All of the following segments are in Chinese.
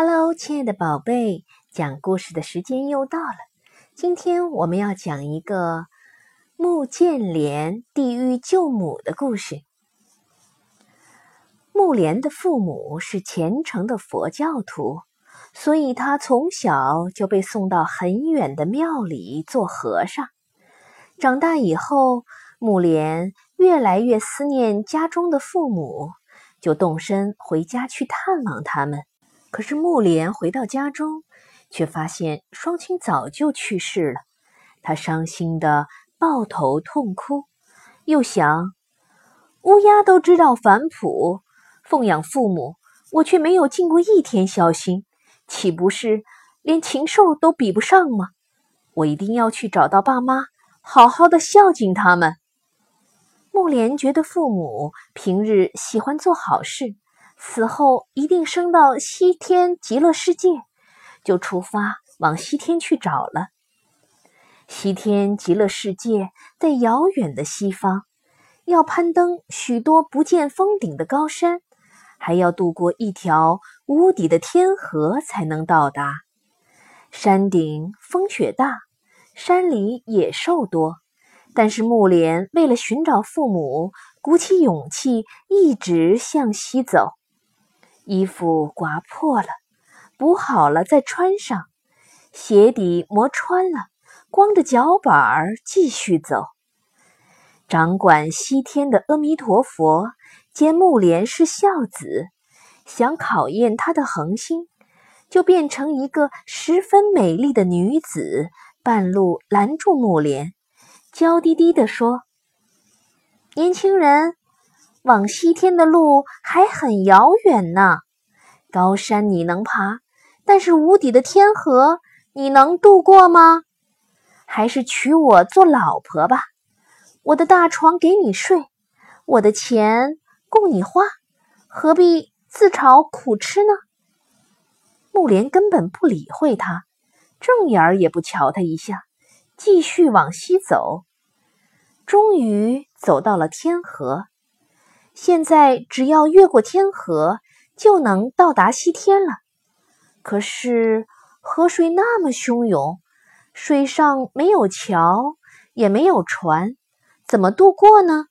Hello，亲爱的宝贝，讲故事的时间又到了。今天我们要讲一个穆建连地狱救母的故事。穆莲的父母是虔诚的佛教徒，所以他从小就被送到很远的庙里做和尚。长大以后，穆莲越来越思念家中的父母，就动身回家去探望他们。可是木莲回到家中，却发现双亲早就去世了。他伤心的抱头痛哭，又想：乌鸦都知道反哺，奉养父母，我却没有尽过一天孝心，岂不是连禽兽都比不上吗？我一定要去找到爸妈，好好的孝敬他们。木莲觉得父母平日喜欢做好事。死后一定升到西天极乐世界，就出发往西天去找了。西天极乐世界在遥远的西方，要攀登许多不见峰顶的高山，还要渡过一条无底的天河才能到达。山顶风雪大，山里野兽多，但是木莲为了寻找父母，鼓起勇气一直向西走。衣服刮破了，补好了再穿上；鞋底磨穿了，光着脚板儿继续走。掌管西天的阿弥陀佛见木莲是孝子，想考验他的恒心，就变成一个十分美丽的女子，半路拦住木莲，娇滴滴地说：“年轻人。”往西天的路还很遥远呢，高山你能爬，但是无底的天河你能渡过吗？还是娶我做老婆吧，我的大床给你睡，我的钱供你花，何必自讨苦吃呢？木莲根本不理会他，正眼儿也不瞧他一下，继续往西走，终于走到了天河。现在只要越过天河，就能到达西天了。可是河水那么汹涌，水上没有桥，也没有船，怎么渡过呢？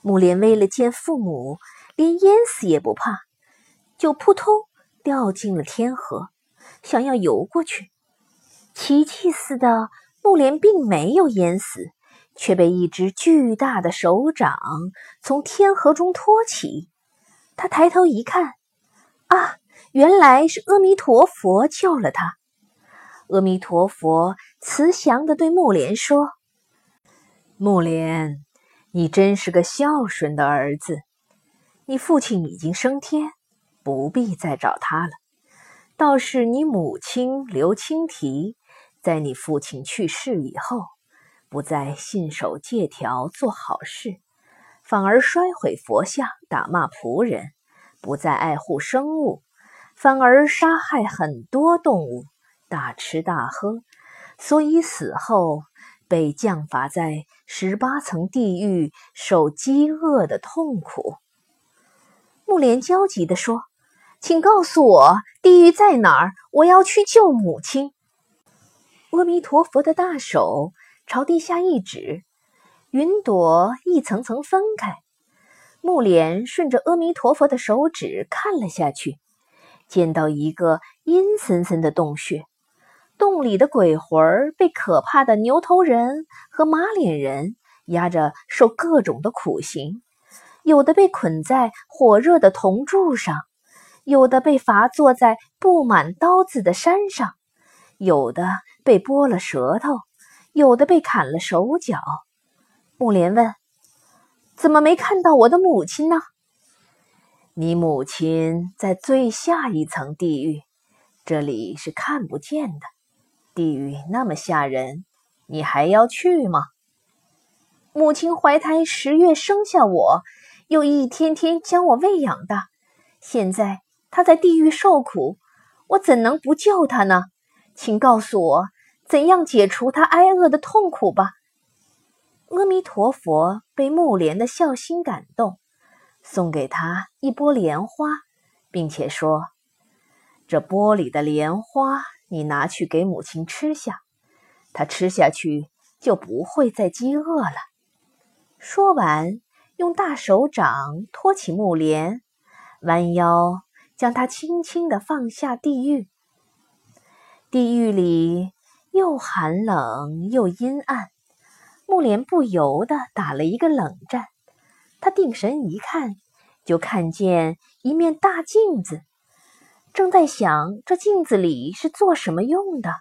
木莲为了见父母，连淹死也不怕，就扑通掉进了天河，想要游过去。奇迹似的，木莲并没有淹死。却被一只巨大的手掌从天河中托起。他抬头一看，啊，原来是阿弥陀佛救了他。阿弥陀佛慈祥地对木莲说：“木莲，你真是个孝顺的儿子。你父亲已经升天，不必再找他了。倒是你母亲刘青提，在你父亲去世以后。”不再信守戒条做好事，反而摔毁佛像、打骂仆人；不再爱护生物，反而杀害很多动物，大吃大喝。所以死后被降罚在十八层地狱，受饥饿的痛苦。木莲焦急地说：“请告诉我地狱在哪儿，我要去救母亲。”阿弥陀佛的大手。朝地下一指，云朵一层层分开。木莲顺着阿弥陀佛的手指看了下去，见到一个阴森森的洞穴，洞里的鬼魂被可怕的牛头人和马脸人压着受各种的苦刑，有的被捆在火热的铜柱上，有的被罚坐在布满刀子的山上，有的被剥了舌头。有的被砍了手脚，木莲问：“怎么没看到我的母亲呢？”“你母亲在最下一层地狱，这里是看不见的。地狱那么吓人，你还要去吗？”“母亲怀胎十月生下我，又一天天将我喂养大，现在她在地狱受苦，我怎能不救她呢？请告诉我。”怎样解除他挨饿的痛苦吧？阿弥陀佛被木莲的孝心感动，送给他一波莲花，并且说：“这玻璃的莲花，你拿去给母亲吃下，她吃下去就不会再饥饿了。”说完，用大手掌托起木莲，弯腰将它轻轻地放下地狱。地狱里又寒冷又阴暗，木莲不由得打了一个冷战。他定神一看，就看见一面大镜子。正在想这镜子里是做什么用的，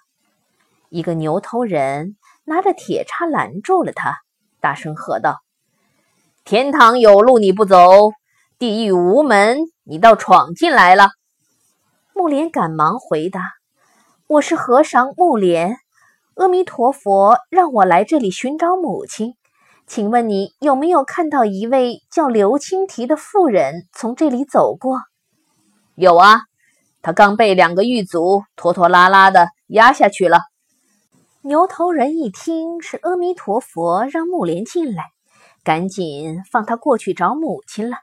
一个牛头人拿着铁叉拦住了他，大声喝道：“天堂有路你不走，地狱无门你倒闯进来了。”木莲赶忙回答：“我是和尚木莲，阿弥陀佛让我来这里寻找母亲，请问你有没有看到一位叫刘青提的妇人从这里走过？”“有啊。”他刚被两个狱卒拖拖拉拉的压下去了。牛头人一听是阿弥陀佛让木莲进来，赶紧放他过去找母亲了。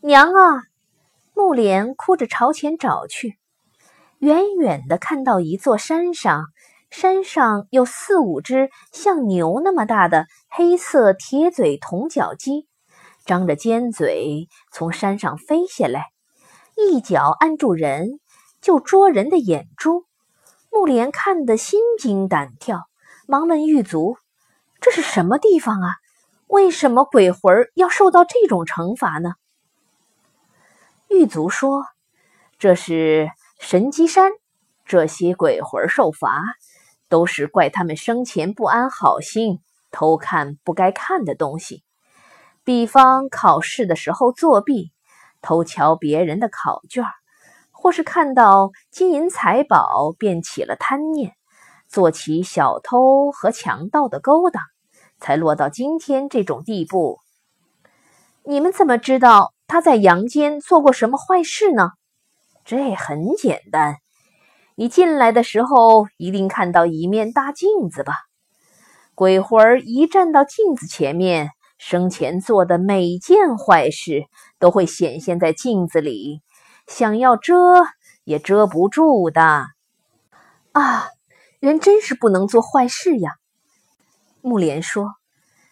娘啊！木莲哭着朝前找去，远远的看到一座山上，山上有四五只像牛那么大的黑色铁嘴铜角鸡，张着尖嘴从山上飞下来。一脚按住人，就捉人的眼珠。木莲看得心惊胆跳，忙问狱卒：“这是什么地方啊？为什么鬼魂要受到这种惩罚呢？”狱卒说：“这是神机山，这些鬼魂受罚，都是怪他们生前不安好心，偷看不该看的东西，比方考试的时候作弊。”偷瞧别人的考卷，或是看到金银财宝便起了贪念，做起小偷和强盗的勾当，才落到今天这种地步。你们怎么知道他在阳间做过什么坏事呢？这很简单，你进来的时候一定看到一面大镜子吧？鬼魂一站到镜子前面。生前做的每件坏事都会显现在镜子里，想要遮也遮不住的。啊，人真是不能做坏事呀！木莲说。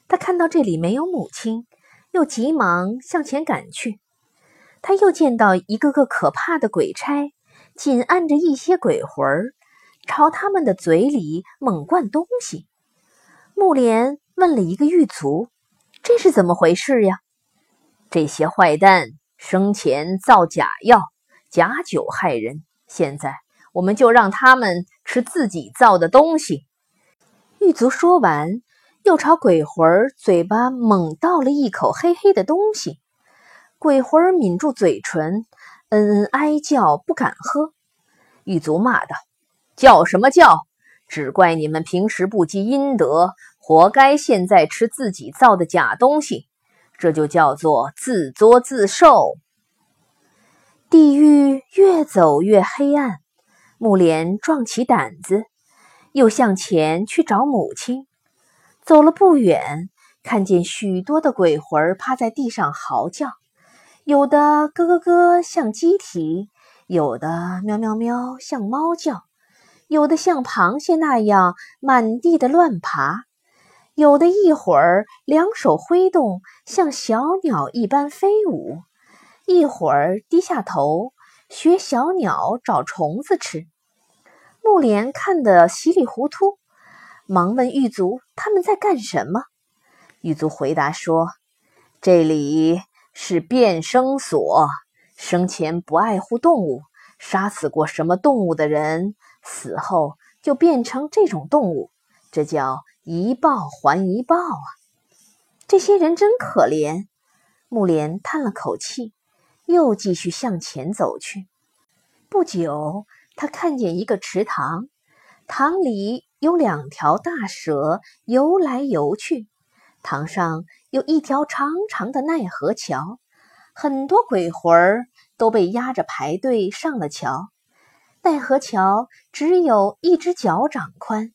他看到这里没有母亲，又急忙向前赶去。他又见到一个个可怕的鬼差，紧按着一些鬼魂儿，朝他们的嘴里猛灌东西。木莲问了一个狱卒。这是怎么回事呀？这些坏蛋生前造假药、假酒害人，现在我们就让他们吃自己造的东西。狱卒说完，又朝鬼魂嘴巴猛倒了一口黑黑的东西。鬼魂抿住嘴唇，嗯嗯哀叫，不敢喝。狱卒骂道：“叫什么叫？只怪你们平时不积阴德。”活该！现在吃自己造的假东西，这就叫做自作自受。地狱越走越黑暗，木莲壮起胆子，又向前去找母亲。走了不远，看见许多的鬼魂趴在地上嚎叫，有的咯咯咯像鸡啼，有的喵喵喵像猫叫，有的像螃蟹那样满地的乱爬。有的一会儿两手挥动，像小鸟一般飞舞；一会儿低下头，学小鸟找虫子吃。木莲看得稀里糊涂，忙问狱卒：“他们在干什么？”狱卒回答说：“这里是变生所，生前不爱护动物，杀死过什么动物的人，死后就变成这种动物，这叫……”一报还一报啊！这些人真可怜。木莲叹了口气，又继续向前走去。不久，他看见一个池塘，塘里有两条大蛇游来游去，塘上有一条长长的奈何桥，很多鬼魂儿都被压着排队上了桥。奈何桥只有一只脚掌宽。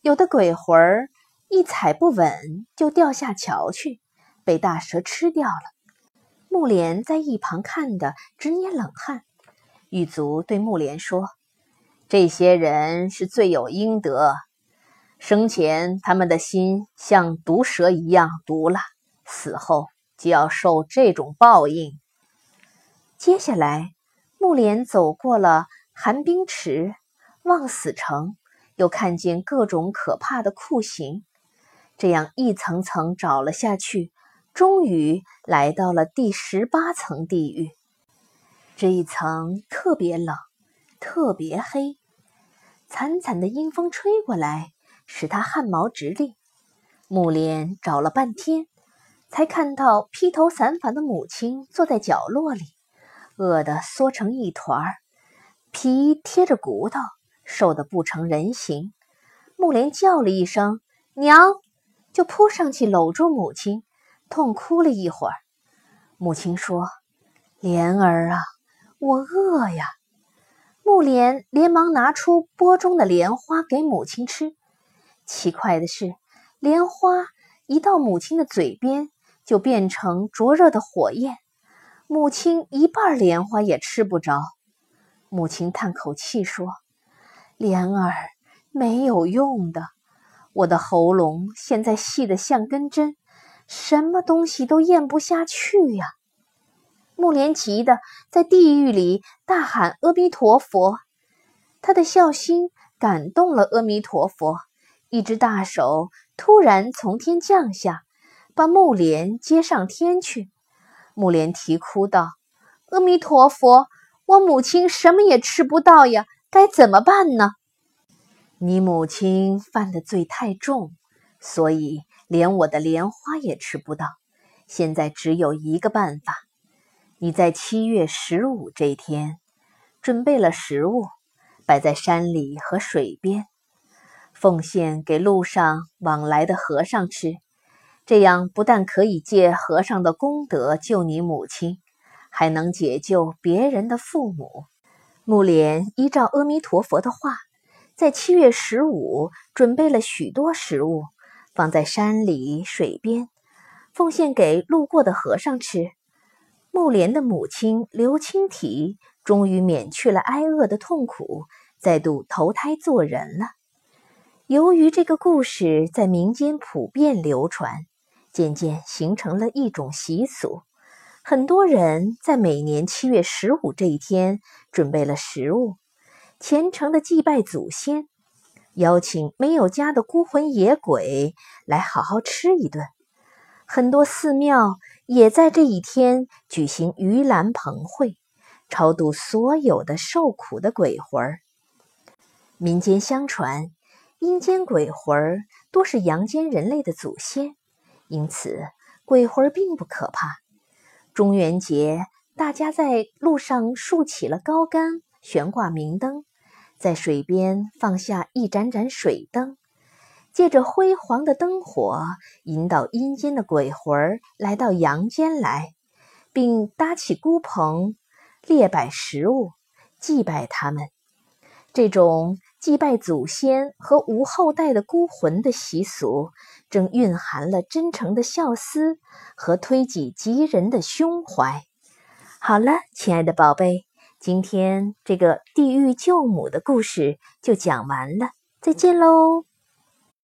有的鬼魂儿一踩不稳就掉下桥去，被大蛇吃掉了。木莲在一旁看的直捏冷汗。狱卒对木莲说：“这些人是罪有应得。生前他们的心像毒蛇一样毒辣，死后就要受这种报应。”接下来，木莲走过了寒冰池、望死城，又看见各种可怕的酷刑，这样一层层找了下去，终于来到了第十八层地狱。这一层特别冷，特别黑，惨惨的阴风吹过来，使他汗毛直立。木莲找了半天，才看到披头散发的母亲坐在角落里，饿得缩成一团儿，皮贴着骨头，瘦得不成人形。木莲叫了一声“娘”，就扑上去搂住母亲，痛哭了一会儿。母亲说：“莲儿啊。”我饿呀！木莲连忙拿出钵中的莲花给母亲吃。奇怪的是，莲花一到母亲的嘴边，就变成灼热的火焰。母亲一半莲花也吃不着。母亲叹口气说：“莲儿没有用的，我的喉咙现在细得像根针，什么东西都咽不下去呀。”木莲急得在地狱里大喊：“阿弥陀佛！”他的孝心感动了阿弥陀佛，一只大手突然从天降下，把木莲接上天去。木莲啼哭道：“阿弥陀佛，我母亲什么也吃不到呀，该怎么办呢？”你母亲犯的罪太重，所以连我的莲花也吃不到。现在只有一个办法。你在七月十五这天准备了食物，摆在山里和水边，奉献给路上往来的和尚吃。这样不但可以借和尚的功德救你母亲，还能解救别人的父母。木莲依照阿弥陀佛的话，在七月十五准备了许多食物，放在山里水边，奉献给路过的和尚吃。木莲的母亲刘青体终于免去了挨饿的痛苦，再度投胎做人了。由于这个故事在民间普遍流传，渐渐形成了一种习俗。很多人在每年七月十五这一天准备了食物，虔诚的祭拜祖先，邀请没有家的孤魂野鬼来好好吃一顿。很多寺庙也在这一天举行盂兰盆会，超度所有的受苦的鬼魂。民间相传，阴间鬼魂儿多是阳间人类的祖先，因此鬼魂儿并不可怕。中元节，大家在路上竖起了高杆，悬挂明灯，在水边放下一盏盏水灯。借着辉煌的灯火，引导阴间的鬼魂儿来到阳间来，并搭起孤棚，列摆食物，祭拜他们。这种祭拜祖先和无后代的孤魂的习俗，正蕴含了真诚的孝思和推己及人的胸怀。好了，亲爱的宝贝，今天这个地狱救母的故事就讲完了，再见喽。